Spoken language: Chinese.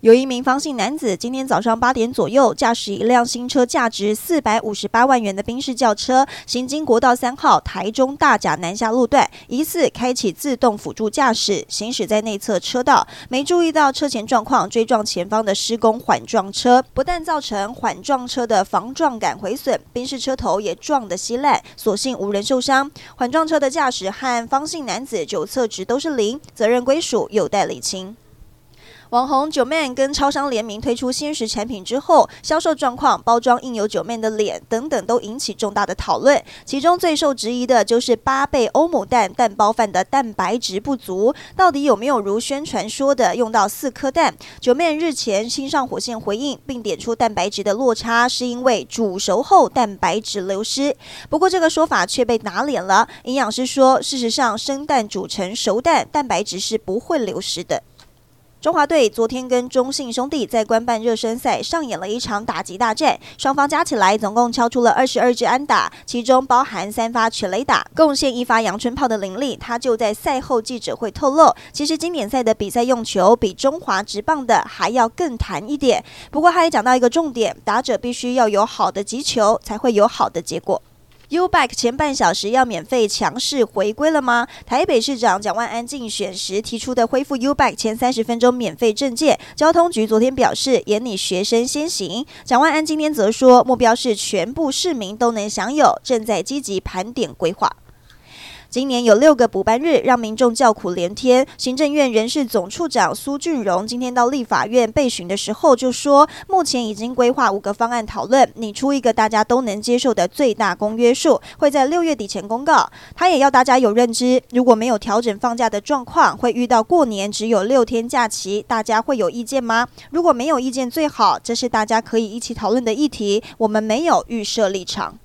有一名方姓男子今天早上八点左右，驾驶一辆新车价值四百五十八万元的宾士轿车，行经国道三号台中大甲南下路段，疑似开启自动辅助驾驶，行驶在内侧车道，没注意到车前状况，追撞前方的施工缓撞车，不但造成缓撞车的防撞杆毁损，宾士车头也撞得稀烂，所幸无人受伤。缓撞车的驾驶和方姓男子酒测值都是零，责任归属有待厘清。网红 Joeman 跟超商联名推出鲜食产品之后，销售状况、包装印有 Joeman 的脸等等，都引起重大的讨论。其中最受质疑的就是八倍欧姆蛋蛋包饭的蛋白质不足，到底有没有如宣传说的用到四颗蛋？Joeman 日前亲上火线回应，并点出蛋白质的落差是因为煮熟后蛋白质流失。不过这个说法却被打脸了。营养师说，事实上生蛋煮成熟蛋，蛋白质是不会流失的。中华队昨天跟中信兄弟在官办热身赛上演了一场打击大战，双方加起来总共敲出了二十二支安打，其中包含三发全垒打，贡献一发阳春炮的林立，他就在赛后记者会透露，其实经典赛的比赛用球比中华职棒的还要更弹一点。不过他也讲到一个重点，打者必须要有好的击球，才会有好的结果。U-Bike 前半小时要免费强势回归了吗？台北市长蒋万安竞选时提出的恢复 U-Bike 前三十分钟免费证件，交通局昨天表示严拟学生先行。蒋万安今天则说，目标是全部市民都能享有，正在积极盘点规划。今年有六个补班日，让民众叫苦连天。行政院人事总处长苏俊荣今天到立法院备询的时候就说，目前已经规划五个方案讨论，拟出一个大家都能接受的最大公约数，会在六月底前公告。他也要大家有认知，如果没有调整放假的状况，会遇到过年只有六天假期，大家会有意见吗？如果没有意见最好，这是大家可以一起讨论的议题，我们没有预设立场。